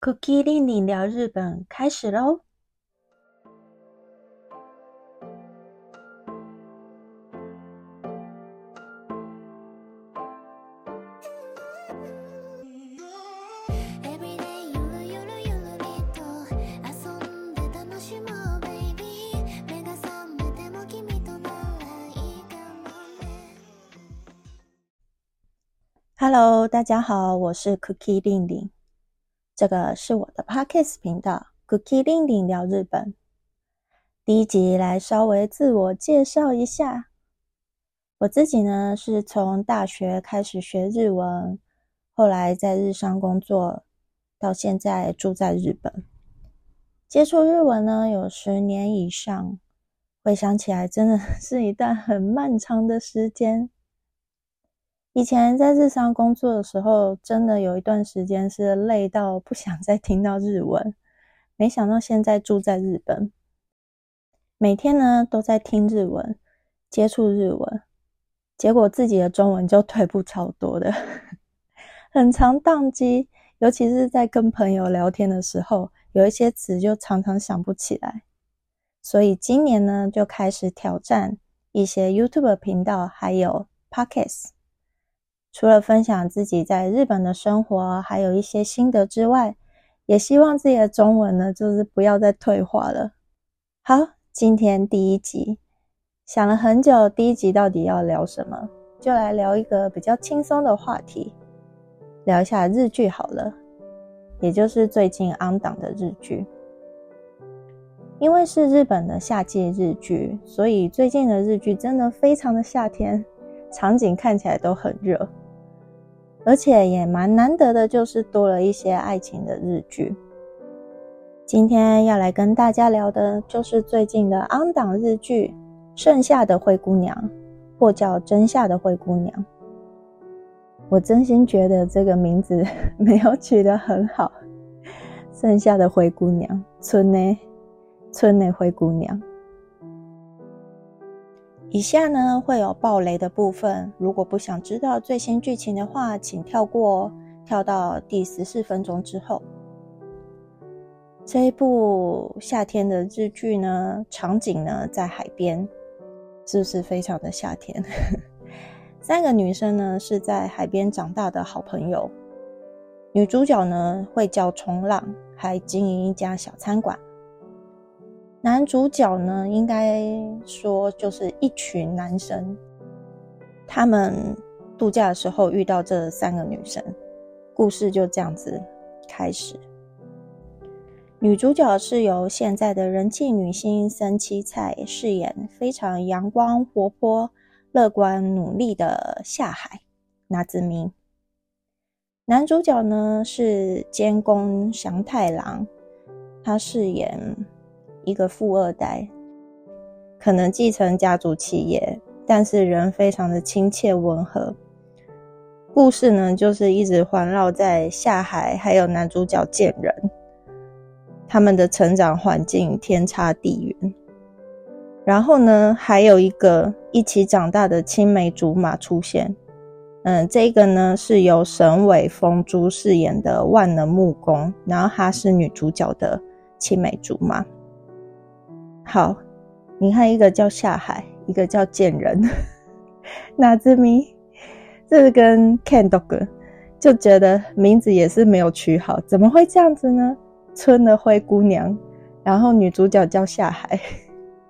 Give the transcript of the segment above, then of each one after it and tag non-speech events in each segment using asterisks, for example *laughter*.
Cookie 令你聊日本开始喽！Every day ゆるゆるゆるりと遊んで楽しもう baby 目が覚めても君とならいいかもね Hello，大家好，我是 Cookie 令令， 这个是我的 Podcast 频道 Cookie 令令聊日本。第一集来稍微自我介绍一下，我自己呢是从大学开始学日文，后来在日商工作，到现在住在日本。接触日文呢有十年以上，回想起来真的 *laughs* 是一段很漫长的时间。以前在日商工作的时候，真的有一段时间是累到不想再听到日文。没想到现在住在日本，每天呢都在听日文，接触日文，结果自己的中文就退步超多的，*laughs* 很常宕机。尤其是在跟朋友聊天的时候，有一些词就常常想不起来。所以今年呢，就开始挑战一些 YouTube 频道，还有 Podcast。除了分享自己在日本的生活，还有一些心得之外，也希望自己的中文呢，就是不要再退化了。好，今天第一集，想了很久，第一集到底要聊什么？就来聊一个比较轻松的话题，聊一下日剧好了，也就是最近安档的日剧。因为是日本的夏季日剧，所以最近的日剧真的非常的夏天，场景看起来都很热。而且也蛮难得的，就是多了一些爱情的日剧。今天要来跟大家聊的，就是最近的安档日剧《盛夏的灰姑娘》，或叫《真夏的灰姑娘》。我真心觉得这个名字 *laughs* 没有取得很好，《盛夏的灰姑娘》村内村内灰姑娘。以下呢会有暴雷的部分，如果不想知道最新剧情的话，请跳过，跳到第十四分钟之后。这一部夏天的日剧呢，场景呢在海边，是不是非常的夏天？*laughs* 三个女生呢是在海边长大的好朋友，女主角呢会教冲浪，还经营一家小餐馆。男主角呢，应该说就是一群男生，他们度假的时候遇到这三个女生，故事就这样子开始。女主角是由现在的人气女星森七菜饰演，非常阳光、活泼、乐观、努力的夏海拿子明。男主角呢是监工祥太郎，他饰演。一个富二代，可能继承家族企业，但是人非常的亲切温和。故事呢，就是一直环绕在下海，还有男主角见人，他们的成长环境天差地远。然后呢，还有一个一起长大的青梅竹马出现。嗯，这个呢是由沈伟峰珠饰演的万能木工，然后她是女主角的青梅竹马。好，你看，一个叫下海，一个叫贱人，哪只咪？这是跟 Ken Dog 就觉得名字也是没有取好，怎么会这样子呢？村的灰姑娘，然后女主角叫下海，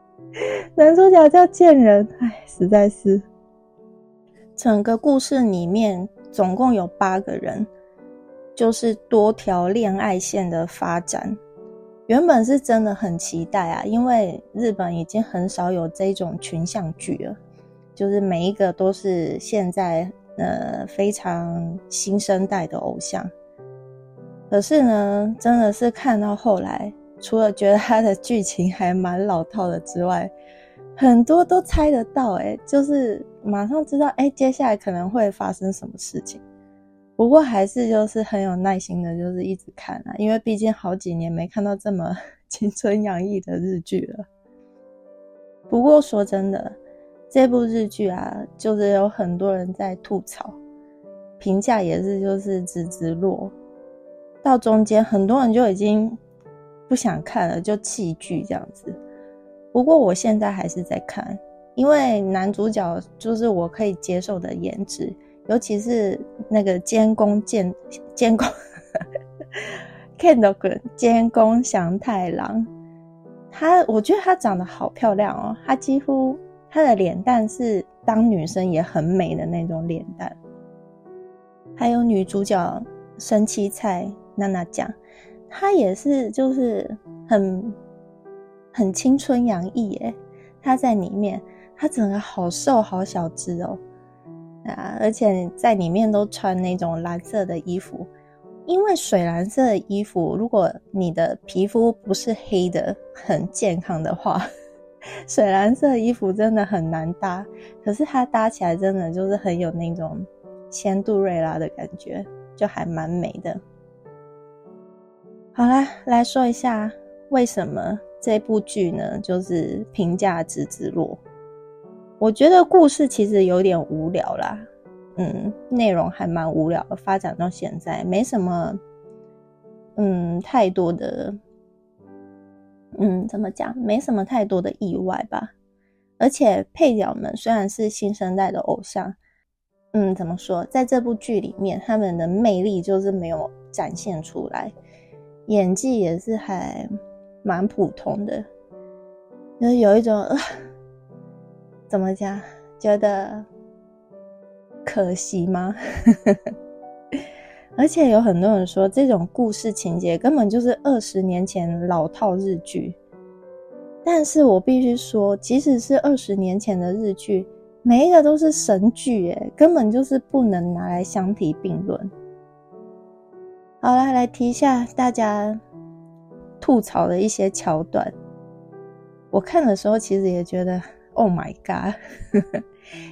*laughs* 男主角叫贱人，哎，实在是。整个故事里面总共有八个人，就是多条恋爱线的发展。原本是真的很期待啊，因为日本已经很少有这种群像剧了，就是每一个都是现在呃非常新生代的偶像。可是呢，真的是看到后来，除了觉得他的剧情还蛮老套的之外，很多都猜得到，哎，就是马上知道，哎，接下来可能会发生什么事情。不过还是就是很有耐心的，就是一直看啊，因为毕竟好几年没看到这么 *laughs* 青春洋溢的日剧了。不过说真的，这部日剧啊，就是有很多人在吐槽，评价也是就是直直落。到中间很多人就已经不想看了，就弃剧这样子。不过我现在还是在看，因为男主角就是我可以接受的颜值，尤其是那个监工监监工 *laughs* Kendall 监工祥太郎，他我觉得他长得好漂亮哦，他几乎他的脸蛋是当女生也很美的那种脸蛋。还有女主角生七菜娜娜酱，她也是就是很很青春洋溢耶。她在里面，她整个好瘦好小只哦，啊，而且在里面都穿那种蓝色的衣服，因为水蓝色的衣服，如果你的皮肤不是黑的很健康的话，*laughs* 水蓝色的衣服真的很难搭。可是它搭起来真的就是很有那种。仙杜瑞拉的感觉就还蛮美的。好啦，来说一下为什么这部剧呢，就是评价值之落。我觉得故事其实有点无聊啦，嗯，内容还蛮无聊的，发展到现在没什么，嗯，太多的，嗯，怎么讲，没什么太多的意外吧。而且配角们虽然是新生代的偶像。嗯，怎么说？在这部剧里面，他们的魅力就是没有展现出来，演技也是还蛮普通的，就是有一种 *laughs* 怎么讲，觉得可惜吗？*laughs* 而且有很多人说，这种故事情节根本就是二十年前老套日剧。但是我必须说，即使是二十年前的日剧。每一个都是神剧，哎，根本就是不能拿来相提并论。好了，来提一下大家吐槽的一些桥段。我看的时候其实也觉得，Oh my god！*laughs*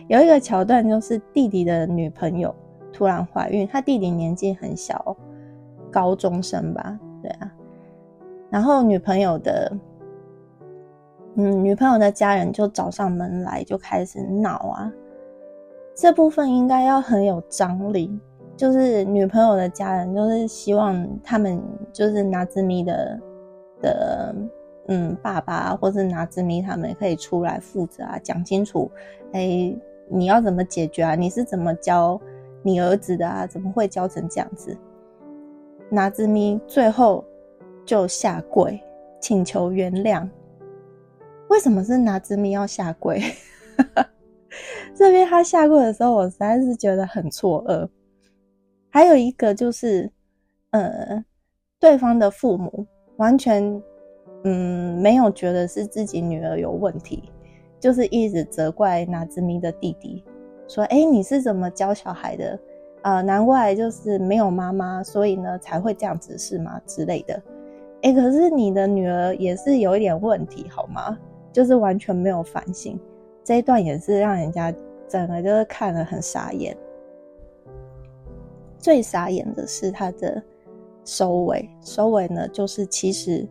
有一个桥段就是弟弟的女朋友突然怀孕，他弟弟年纪很小，高中生吧，对啊。然后女朋友的。嗯，女朋友的家人就找上门来，就开始闹啊。这部分应该要很有张力，就是女朋友的家人就是希望他们就是拿兹咪的的嗯爸爸，或是拿兹咪他们可以出来负责啊，讲清楚，哎，你要怎么解决啊？你是怎么教你儿子的啊？怎么会教成这样子？拿兹咪最后就下跪请求原谅。为什么是拿兹咪要下跪？*laughs* 这边他下跪的时候，我实在是觉得很错愕。还有一个就是，呃，对方的父母完全嗯没有觉得是自己女儿有问题，就是一直责怪拿兹咪的弟弟，说：“哎，你是怎么教小孩的？啊，难怪就是没有妈妈，所以呢才会这样子是吗？之类的。哎，可是你的女儿也是有一点问题，好吗？”就是完全没有反省，这一段也是让人家整个就是看了很傻眼。最傻眼的是他的收尾，收尾呢就是其实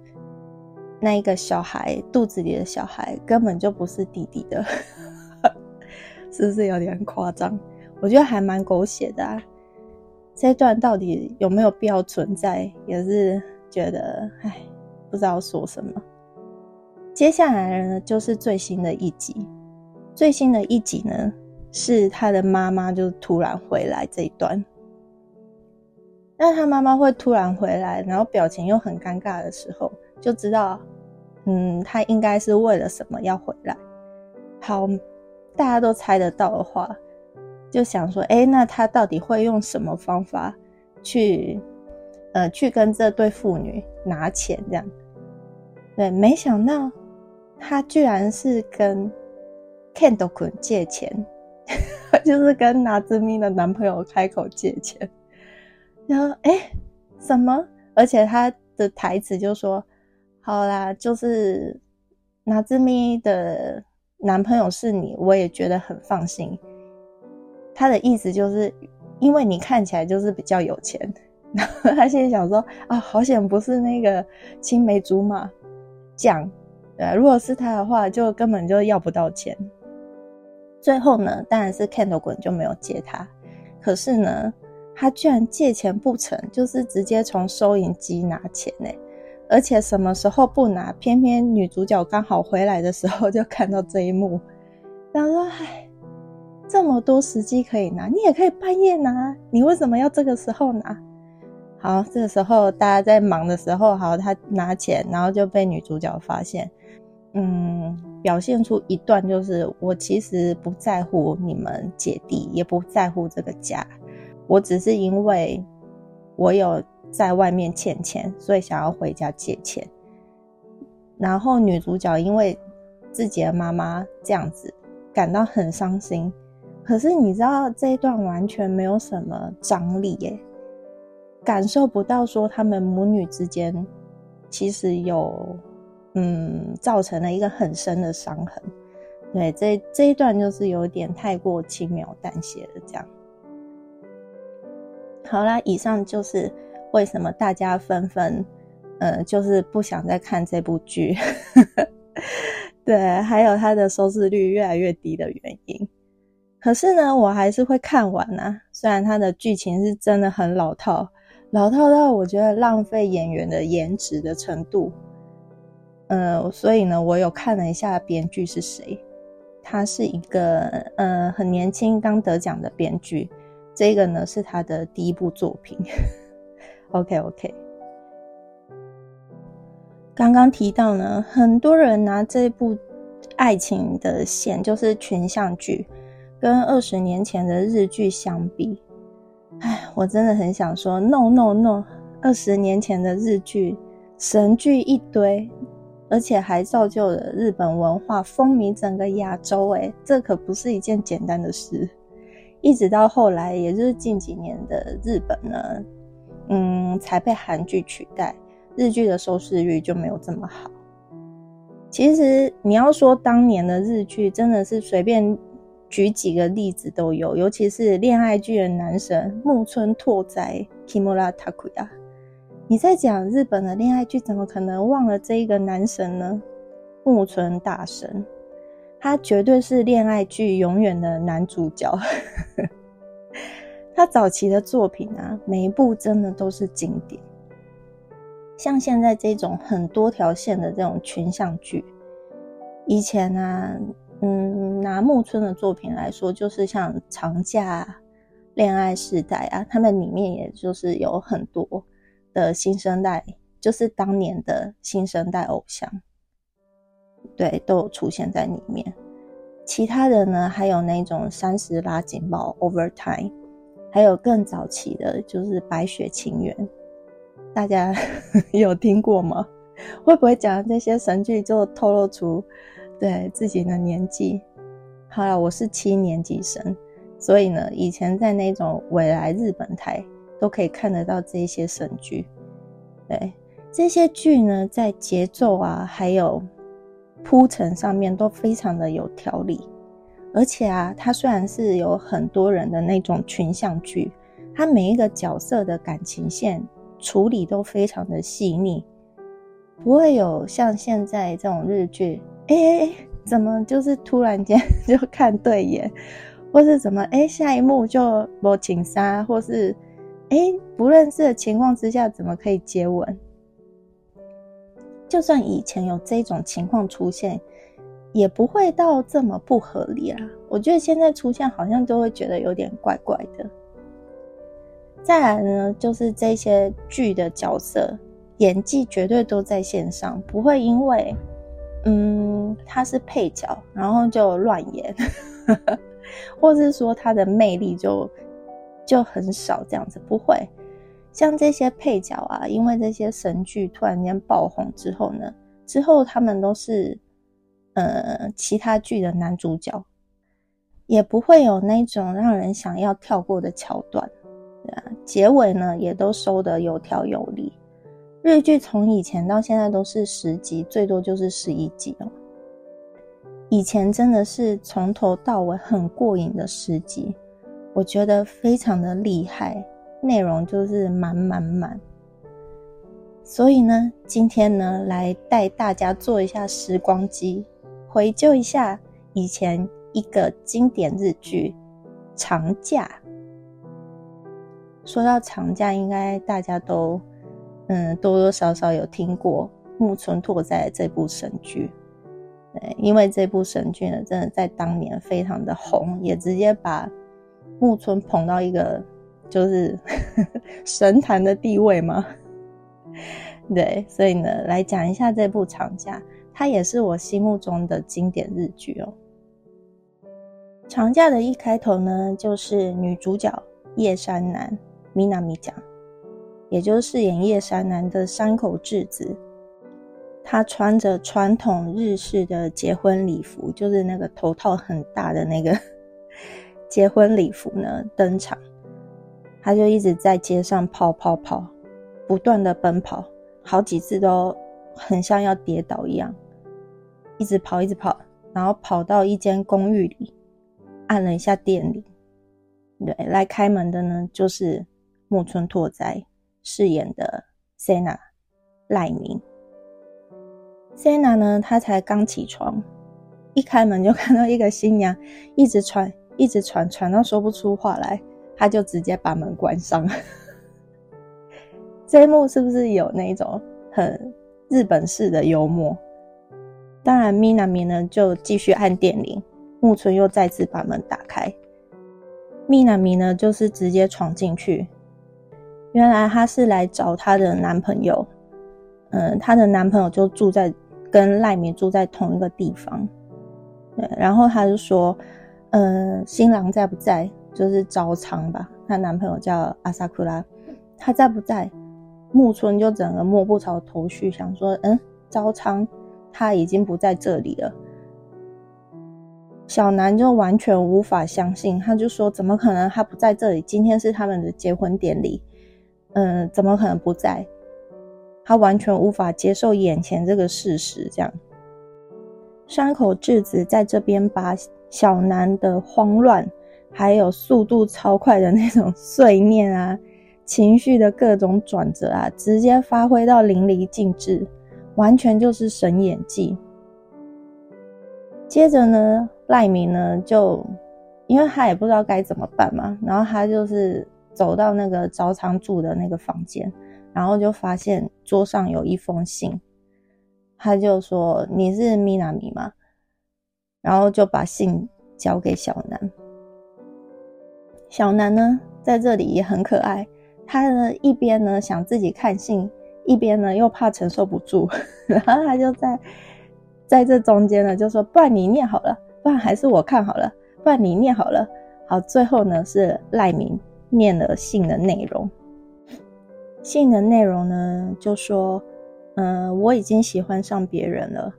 那一个小孩肚子里的小孩根本就不是弟弟的，*laughs* 是不是有点夸张？我觉得还蛮狗血的啊。这一段到底有没有必要存在，也是觉得唉，不知道说什么。接下来呢，就是最新的一集。最新的一集呢，是他的妈妈就突然回来这一段。那他妈妈会突然回来，然后表情又很尴尬的时候，就知道，嗯，他应该是为了什么要回来。好，大家都猜得到的话，就想说，哎，那他到底会用什么方法去，呃，去跟这对父女拿钱这样？对，没想到。他居然是跟 Kendall 借钱，*laughs* 就是跟拿兹咪的男朋友开口借钱。然后，哎，什么？而且他的台词就说：“好啦，就是拿兹咪的男朋友是你，我也觉得很放心。”他的意思就是，因为你看起来就是比较有钱。然后他现在想说：“啊，好险不是那个青梅竹马酱。”对，如果是他的话，就根本就要不到钱。最后呢，当然是 Kendo 滚就没有接他。可是呢，他居然借钱不成，就是直接从收银机拿钱呢，而且什么时候不拿，偏偏女主角刚好回来的时候就看到这一幕，*laughs* 然后说：“唉，这么多时机可以拿，你也可以半夜拿，你为什么要这个时候拿？”好，这个时候大家在忙的时候，好，他拿钱，然后就被女主角发现，嗯，表现出一段就是我其实不在乎你们姐弟，也不在乎这个家，我只是因为我有在外面欠钱，所以想要回家借钱。然后女主角因为自己的妈妈这样子感到很伤心，可是你知道这一段完全没有什么张力耶。感受不到说他们母女之间其实有嗯造成了一个很深的伤痕，对这这一段就是有点太过轻描淡写了这样。好啦，以上就是为什么大家纷纷呃就是不想再看这部剧，*laughs* 对，还有它的收视率越来越低的原因。可是呢，我还是会看完呐，虽然它的剧情是真的很老套。老套到我觉得浪费演员的颜值的程度，呃，所以呢，我有看了一下编剧是谁，他是一个呃很年轻刚得奖的编剧，这个呢是他的第一部作品。OK OK，刚刚提到呢，很多人拿这部爱情的线，就是群像剧，跟二十年前的日剧相比。哎，我真的很想说，no no no！二十年前的日剧神剧一堆，而且还造就了日本文化风靡整个亚洲。哎，这可不是一件简单的事。一直到后来，也就是近几年的日本呢，嗯，才被韩剧取代，日剧的收视率就没有这么好。其实你要说当年的日剧，真的是随便。举几个例子都有，尤其是恋爱剧的男神木村拓哉 （Kimura Takuya）。你在讲日本的恋爱剧，怎么可能忘了这一个男神呢？木村大神，他绝对是恋爱剧永远的男主角。他早期的作品啊，每一部真的都是经典。像现在这种很多条线的这种群像剧，以前啊。嗯，拿木村的作品来说，就是像《长假》《恋爱时代》啊，他们里面也就是有很多的新生代，就是当年的新生代偶像，对，都有出现在里面。其他的呢，还有那种三十拉警报 Overtime，还有更早期的，就是《白雪情缘》，大家 *laughs* 有听过吗？会不会讲这些神剧就透露出？对自己的年纪，好了，我是七年级生，所以呢，以前在那种未来日本台都可以看得到这些神剧。对这些剧呢，在节奏啊，还有铺陈上面都非常的有条理。而且啊，它虽然是有很多人的那种群像剧，它每一个角色的感情线处理都非常的细腻，不会有像现在这种日剧。哎哎哎，怎么就是突然间 *laughs* 就看对眼，或是怎么哎下一幕就摸情杀，或是哎不认识的情况之下怎么可以接吻？就算以前有这种情况出现，也不会到这么不合理啊。我觉得现在出现好像都会觉得有点怪怪的。再来呢，就是这些剧的角色演技绝对都在线上，不会因为。嗯，他是配角，然后就乱演，*laughs* 或是说他的魅力就就很少这样子，不会像这些配角啊，因为这些神剧突然间爆红之后呢，之后他们都是呃其他剧的男主角，也不会有那种让人想要跳过的桥段，对啊，结尾呢也都收得有条有理。日剧从以前到现在都是十集，最多就是十一集哦。以前真的是从头到尾很过瘾的十集，我觉得非常的厉害，内容就是满满满。所以呢，今天呢，来带大家做一下时光机，回救一下以前一个经典日剧《长假》。说到长假，应该大家都嗯多多少少有听过木村拓哉这部神剧。对，因为这部神剧呢，真的在当年非常的红，也直接把木村捧到一个就是 *laughs* 神坛的地位嘛。对，所以呢，来讲一下这部长假，它也是我心目中的经典日剧哦。长假的一开头呢，就是女主角叶山南米娜米讲，也就是演叶山南的山口智子。她穿着传统日式的结婚礼服，就是那个头套很大的那个 *laughs* 结婚礼服呢，登场。她就一直在街上跑跑跑，不断的奔跑，好几次都很像要跌倒一样，一直跑，一直跑，然后跑到一间公寓里。按了一下电铃，对，来开门的呢就是木村拓哉饰演的 Sena 赖明。Sena 呢，他才刚起床，一开门就看到一个新娘一直喘，一直喘，喘到说不出话来，他就直接把门关上。*laughs* 这一幕是不是有那种很日本式的幽默？当然，Minami 呢就继续按电铃。木村又再次把门打开，蜜娜米呢，就是直接闯进去。原来她是来找她的男朋友，嗯，她的男朋友就住在跟赖米住在同一个地方。对，然后她就说，嗯，新郎在不在？就是招仓吧，她男朋友叫阿萨库拉，他在不在？木村就整个摸不着头绪，想说，嗯，招仓他已经不在这里了。小南就完全无法相信，他就说：“怎么可能？他不在这里？今天是他们的结婚典礼，嗯，怎么可能不在？”他完全无法接受眼前这个事实。这样，山口智子在这边把小南的慌乱，还有速度超快的那种碎念啊，情绪的各种转折啊，直接发挥到淋漓尽致，完全就是神演技。接着呢？赖明呢，就因为他也不知道该怎么办嘛，然后他就是走到那个招仓住的那个房间，然后就发现桌上有一封信，他就说：“你是米娜米吗？”然后就把信交给小南。小南呢，在这里也很可爱，他呢一边呢想自己看信，一边呢又怕承受不住，然后他就在在这中间呢就说：“不然你念好了。”不然还是我看好了，不然你念好了。好，最后呢是赖明念了信的内容。信的内容呢就说：“嗯，我已经喜欢上别人了。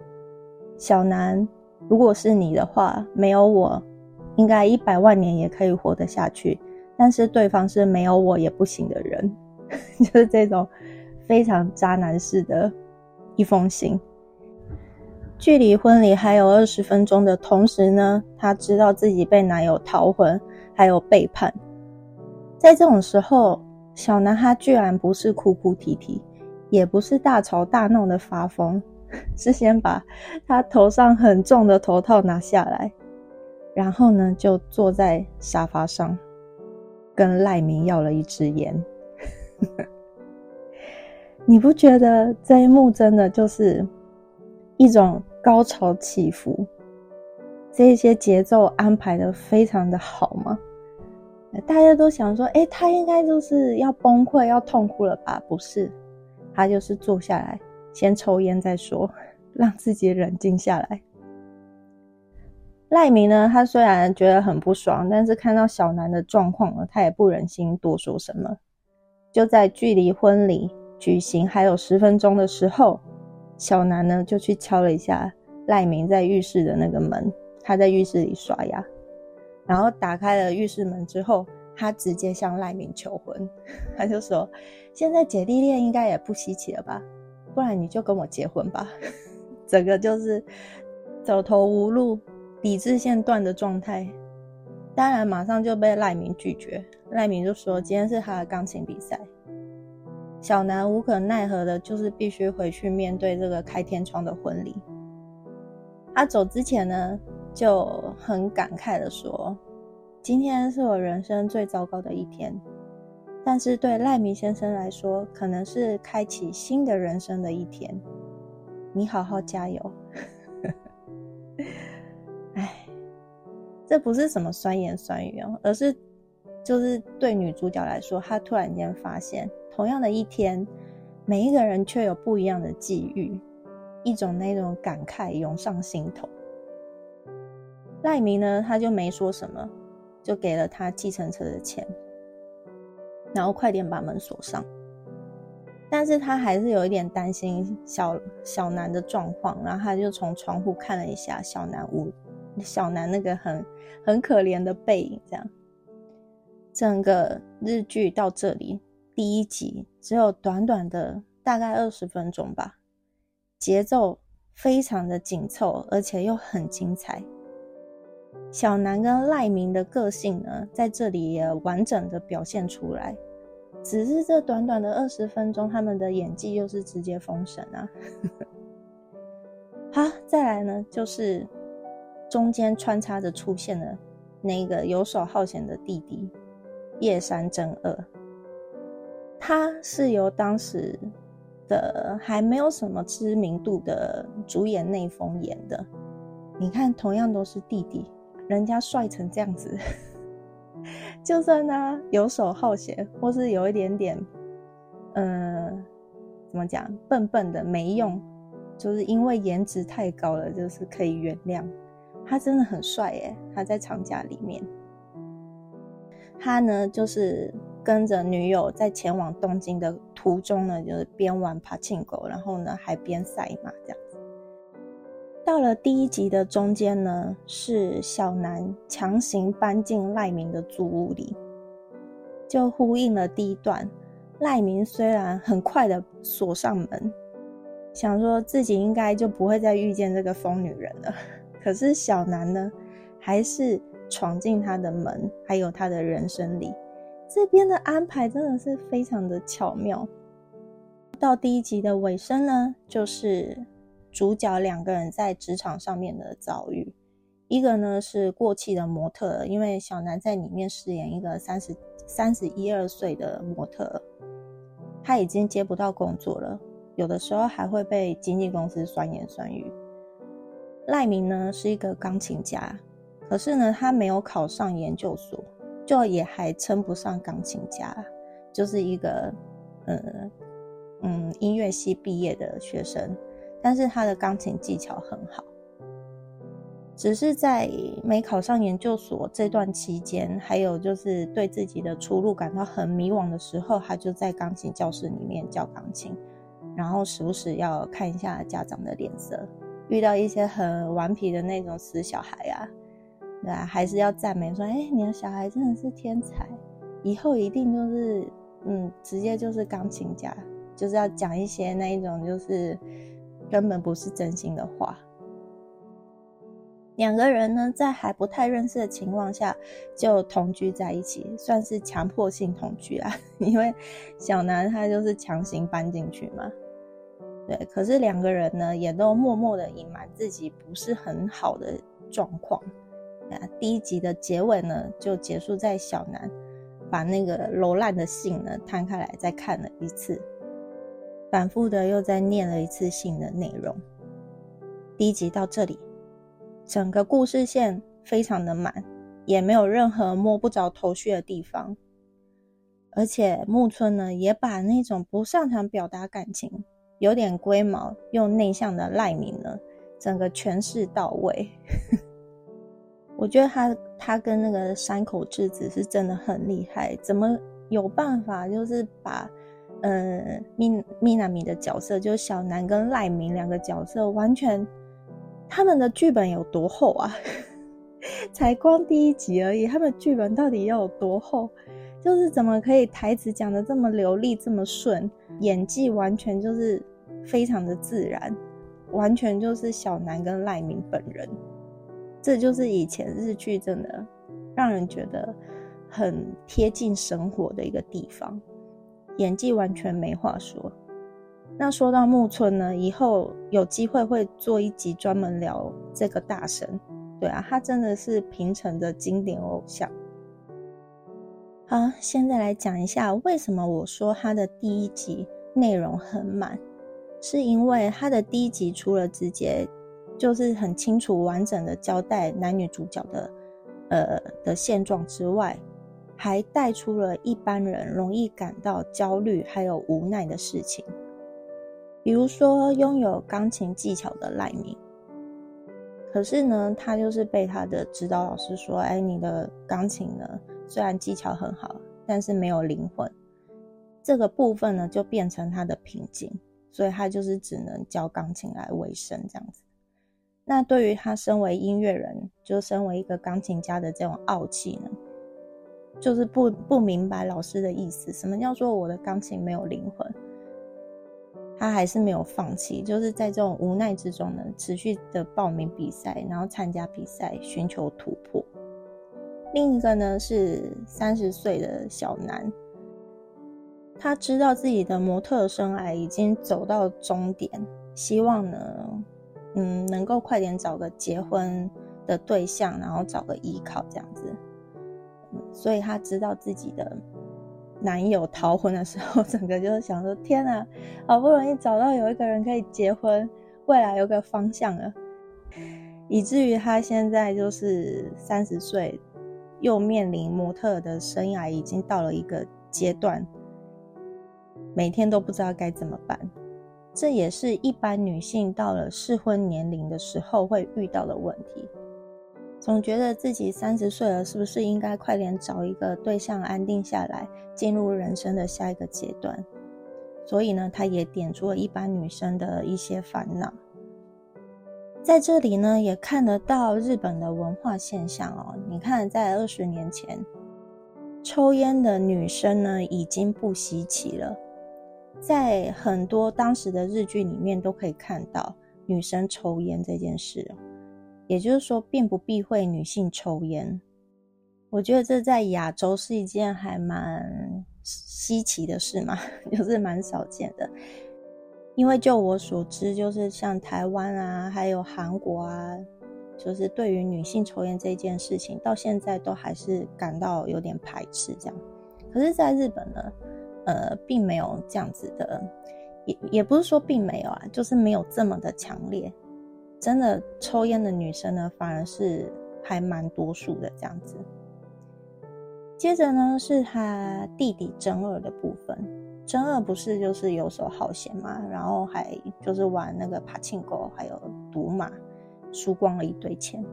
小南，如果是你的话，没有我，应该一百万年也可以活得下去。但是对方是没有我也不行的人，*laughs* 就是这种非常渣男式的一封信。”距离婚礼还有二十分钟的同时呢，她知道自己被男友逃婚，还有背叛。在这种时候，小男孩居然不是哭哭啼啼，也不是大吵大闹的发疯，是先把他头上很重的头套拿下来，然后呢，就坐在沙发上，跟赖明要了一支烟。你不觉得这一幕真的就是一种？高潮起伏，这些节奏安排的非常的好吗？大家都想说，哎，他应该就是要崩溃、要痛哭了吧？不是，他就是坐下来，先抽烟再说，*laughs* 让自己冷静下来。赖明呢，他虽然觉得很不爽，但是看到小南的状况了，他也不忍心多说什么。就在距离婚礼举行还有十分钟的时候。小南呢，就去敲了一下赖明在浴室的那个门。他在浴室里刷牙，然后打开了浴室门之后，他直接向赖明求婚。*laughs* 他就说：“现在姐弟恋应该也不稀奇了吧？不然你就跟我结婚吧。*laughs* ”整个就是走投无路、理智线断的状态。当然，马上就被赖明拒绝。赖明就说：“今天是他的钢琴比赛。”小南无可奈何的，就是必须回去面对这个开天窗的婚礼。他走之前呢，就很感慨的说：“今天是我人生最糟糕的一天，但是对赖明先生来说，可能是开启新的人生的一天。你好好加油！哎，这不是什么酸言酸语哦，而是就是对女主角来说，她突然间发现，同样的一天，每一个人却有不一样的际遇，一种那种感慨涌上心头。赖明呢，他就没说什么，就给了他计程车的钱，然后快点把门锁上。但是他还是有一点担心小小南的状况，然后他就从窗户看了一下小南屋，小南那个很很可怜的背影。这样，整个日剧到这里，第一集只有短短的大概二十分钟吧，节奏非常的紧凑，而且又很精彩。小南跟赖明的个性呢，在这里也完整的表现出来。只是这短短的二十分钟，他们的演技又是直接封神啊！*laughs* 好，再来呢，就是中间穿插着出现的那个游手好闲的弟弟叶山真二，他是由当时的还没有什么知名度的主演内丰演的。你看，同样都是弟弟。人家帅成这样子，*laughs* 就算他游手好闲，或是有一点点，嗯，怎么讲，笨笨的没用，就是因为颜值太高了，就是可以原谅。他真的很帅耶！他在长假里面，他呢就是跟着女友在前往东京的途中呢，就是边玩爬庆狗，然后呢还边赛马这样。到了第一集的中间呢，是小南强行搬进赖明的租屋里，就呼应了第一段。赖明虽然很快的锁上门，想说自己应该就不会再遇见这个疯女人了，*laughs* 可是小南呢，还是闯进他的门，还有他的人生里。这边的安排真的是非常的巧妙。到第一集的尾声呢，就是。主角两个人在职场上面的遭遇，一个呢是过气的模特，因为小南在里面饰演一个三十三十一二岁的模特，他已经接不到工作了，有的时候还会被经纪公司酸言酸语。赖明呢是一个钢琴家，可是呢他没有考上研究所，就也还称不上钢琴家，就是一个嗯嗯音乐系毕业的学生。但是他的钢琴技巧很好，只是在没考上研究所这段期间，还有就是对自己的出路感到很迷惘的时候，他就在钢琴教室里面教钢琴，然后时不时要看一下家长的脸色，遇到一些很顽皮的那种死小孩啊，对啊，还是要赞美说：“哎，你的小孩真的是天才，以后一定就是嗯，直接就是钢琴家。”就是要讲一些那一种就是。根本不是真心的话。两个人呢，在还不太认识的情况下就同居在一起，算是强迫性同居啊。*laughs* 因为小南他就是强行搬进去嘛。对，可是两个人呢，也都默默的隐瞒自己不是很好的状况。第一集的结尾呢，就结束在小南把那个揉烂的信呢摊开来再看了一次。反复的又再念了一次信的内容。第一集到这里，整个故事线非常的满，也没有任何摸不着头绪的地方。而且木村呢，也把那种不擅长表达感情、有点龟毛又内向的赖明呢，整个诠释到位。*laughs* 我觉得他他跟那个山口智子是真的很厉害，怎么有办法就是把。呃，米米娜米的角色就是小南跟赖明两个角色，完全他们的剧本有多厚啊？*laughs* 才光第一集而已，他们剧本到底要有多厚？就是怎么可以台词讲的这么流利、这么顺，演技完全就是非常的自然，完全就是小南跟赖明本人。这就是以前日剧真的让人觉得很贴近生活的一个地方。演技完全没话说。那说到木村呢，以后有机会会做一集专门聊这个大神。对啊，他真的是平成的经典偶像。好，现在来讲一下为什么我说他的第一集内容很满，是因为他的第一集除了直接就是很清楚完整的交代男女主角的呃的现状之外，还带出了一般人容易感到焦虑还有无奈的事情，比如说拥有钢琴技巧的赖明。可是呢，他就是被他的指导老师说：“哎，你的钢琴呢，虽然技巧很好，但是没有灵魂。这个部分呢，就变成他的瓶颈，所以他就是只能教钢琴来维生这样子。那对于他身为音乐人，就身为一个钢琴家的这种傲气呢，就是不不明白老师的意思，什么叫做我的钢琴没有灵魂？”他还是没有放弃，就是在这种无奈之中呢，持续的报名比赛，然后参加比赛，寻求突破。另一个呢是三十岁的小南，他知道自己的模特生涯已经走到终点，希望呢，嗯，能够快点找个结婚的对象，然后找个依靠这样子。所以他知道自己的。男友逃婚的时候，*laughs* 整个就是想说：天哪，好不容易找到有一个人可以结婚，未来有个方向了。以至于他现在就是三十岁，又面临模特的生涯已经到了一个阶段，每天都不知道该怎么办。这也是一般女性到了适婚年龄的时候会遇到的问题。总觉得自己三十岁了，是不是应该快点找一个对象安定下来，进入人生的下一个阶段？所以呢，他也点出了一般女生的一些烦恼。在这里呢，也看得到日本的文化现象哦。你看，在二十年前，抽烟的女生呢已经不稀奇了，在很多当时的日剧里面都可以看到女生抽烟这件事。也就是说，并不避讳女性抽烟。我觉得这在亚洲是一件还蛮稀奇的事嘛，*laughs* 就是蛮少见的。因为就我所知，就是像台湾啊，还有韩国啊，就是对于女性抽烟这件事情，到现在都还是感到有点排斥这样。可是，在日本呢，呃，并没有这样子的，也也不是说并没有啊，就是没有这么的强烈。真的抽烟的女生呢，反而是还蛮多数的这样子。接着呢，是他弟弟真二的部分。真二不是就是游手好闲嘛，然后还就是玩那个爬庆狗，还有赌马，输光了一堆钱。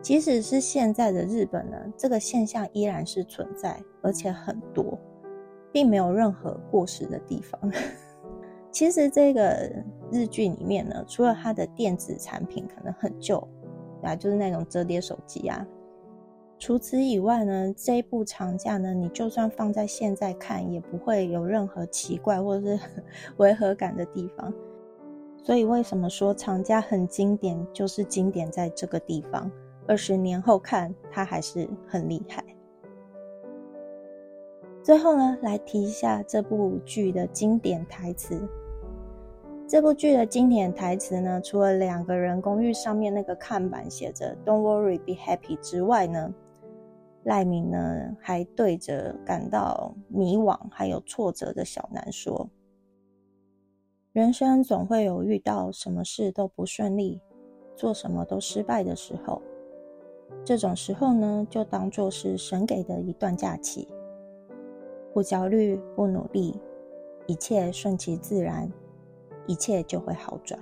即使是现在的日本呢，这个现象依然是存在，而且很多，并没有任何过时的地方。*laughs* 其实这个日剧里面呢，除了它的电子产品可能很旧，啊，就是那种折叠手机啊，除此以外呢，这一部长假呢，你就算放在现在看，也不会有任何奇怪或者是 *laughs* 违和感的地方。所以为什么说长假很经典，就是经典在这个地方，二十年后看它还是很厉害。最后呢，来提一下这部剧的经典台词。这部剧的经典台词呢，除了两个人公寓上面那个看板写着 “Don't worry, be happy” 之外呢，赖明呢还对着感到迷惘还有挫折的小南说：“人生总会有遇到什么事都不顺利，做什么都失败的时候。这种时候呢，就当做是神给的一段假期，不焦虑，不努力，一切顺其自然。”一切就会好转。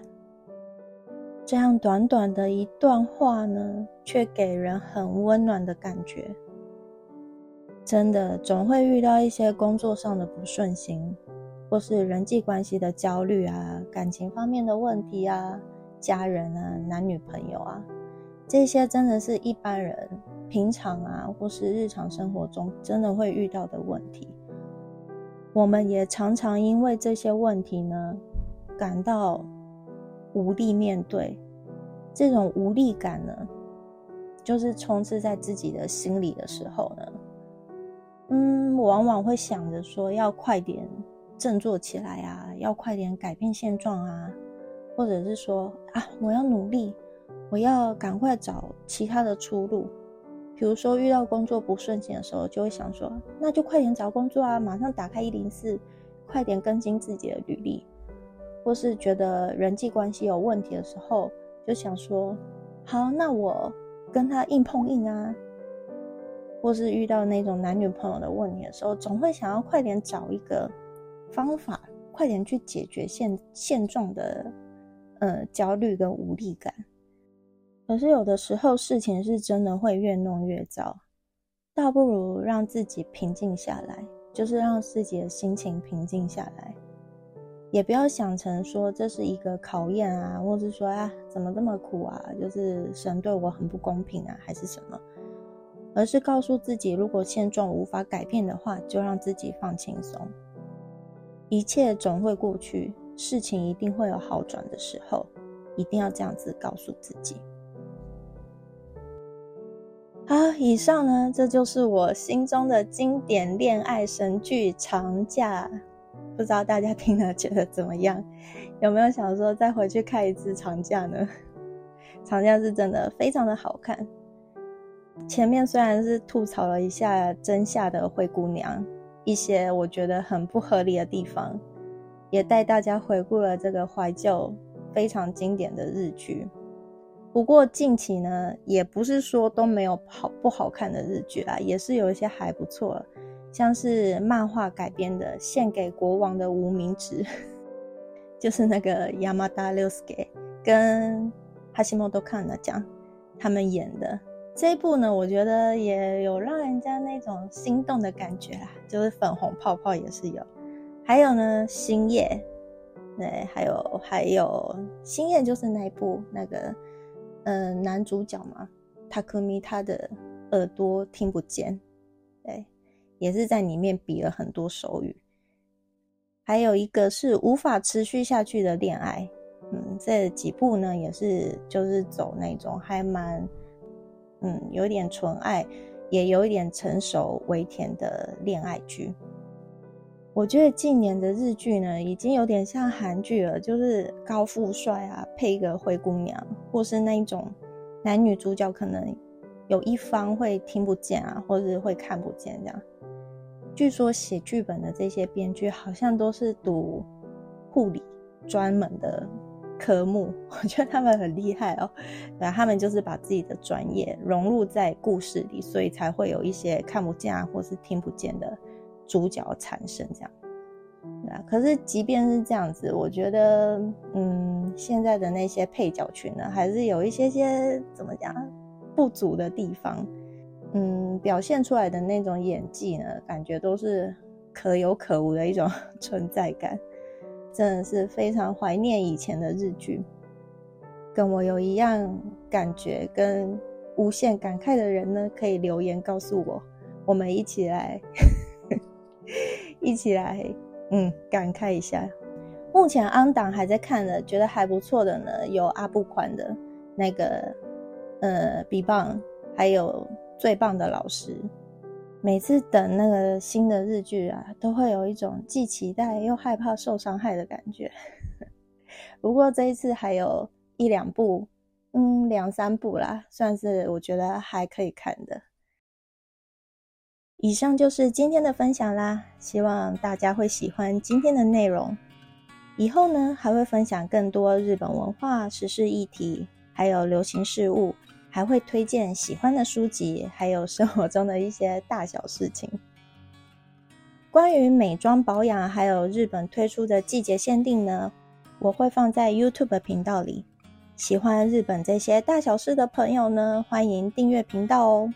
这样短短的一段话呢，却给人很温暖的感觉。真的，总会遇到一些工作上的不顺心，或是人际关系的焦虑啊，感情方面的问题啊，家人啊，男女朋友啊，这些真的是一般人平常啊，或是日常生活中真的会遇到的问题。我们也常常因为这些问题呢。感到无力面对这种无力感呢，就是充斥在自己的心里的时候呢，嗯，往往会想着说要快点振作起来啊，要快点改变现状啊，或者是说啊，我要努力，我要赶快找其他的出路。比如说遇到工作不顺心的时候，就会想说，那就快点找工作啊，马上打开一零四，快点更新自己的履历。或是觉得人际关系有问题的时候，就想说，好，那我跟他硬碰硬啊。或是遇到那种男女朋友的问题的时候，总会想要快点找一个方法，快点去解决现现状的呃焦虑跟无力感。可是有的时候事情是真的会越弄越糟，倒不如让自己平静下来，就是让自己的心情平静下来，也不要想成说这是一个考验啊，或是说啊怎么这么苦啊，就是神对我很不公平啊，还是什么，而是告诉自己，如果现状无法改变的话，就让自己放轻松，一切总会过去，事情一定会有好转的时候，一定要这样子告诉自己。好，以上呢，这就是我心中的经典恋爱神剧《长假》，不知道大家听了觉得怎么样？有没有想说再回去看一次《长假》呢？《长假》是真的非常的好看。前面虽然是吐槽了一下真夏的灰姑娘一些我觉得很不合理的地方，也带大家回顾了这个怀旧非常经典的日剧。不过近期呢，也不是说都没有好不好看的日剧啦，也是有一些还不错，像是漫画改编的《献给国王的无名指》，*laughs* 就是那个 Yamada Ryusuke 跟 Hashimoto Kan 讲他们演的这一部呢，我觉得也有让人家那种心动的感觉啦，就是粉红泡泡也是有，还有呢星夜，对，还有还有星夜就是那一部那个。呃，男主角嘛，塔克米他的耳朵听不见，对，也是在里面比了很多手语。还有一个是无法持续下去的恋爱，嗯，这几部呢也是就是走那种还蛮，嗯，有点纯爱，也有一点成熟微甜的恋爱剧。我觉得近年的日剧呢，已经有点像韩剧了，就是高富帅啊，配一个灰姑娘，或是那一种男女主角可能有一方会听不见啊，或是会看不见这样。据说写剧本的这些编剧好像都是读护理专门的科目，我觉得他们很厉害哦。他们就是把自己的专业融入在故事里，所以才会有一些看不见啊，或是听不见的。主角产生这样，对啊。可是即便是这样子，我觉得，嗯，现在的那些配角群呢，还是有一些些怎么讲不足的地方。嗯，表现出来的那种演技呢，感觉都是可有可无的一种 *laughs* 存在感，真的是非常怀念以前的日剧。跟我有一样感觉跟无限感慨的人呢，可以留言告诉我，我们一起来。*laughs* 一起来，嗯，感慨一下。目前安档还在看的，觉得还不错的呢，有阿布宽的那个，呃，B 棒，还有最棒的老师。每次等那个新的日剧啊，都会有一种既期待又害怕受伤害的感觉。*laughs* 不过这一次还有一两部，嗯，两三部啦，算是我觉得还可以看的。以上就是今天的分享啦，希望大家会喜欢今天的内容。以后呢，还会分享更多日本文化、时事议题，还有流行事物，还会推荐喜欢的书籍，还有生活中的一些大小事情。关于美妆保养，还有日本推出的季节限定呢，我会放在 YouTube 频道里。喜欢日本这些大小事的朋友呢，欢迎订阅频道哦。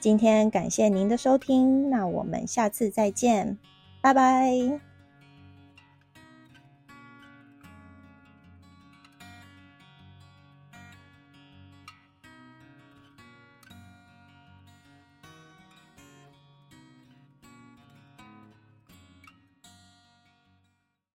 今天感谢您的收听，那我们下次再见，拜拜。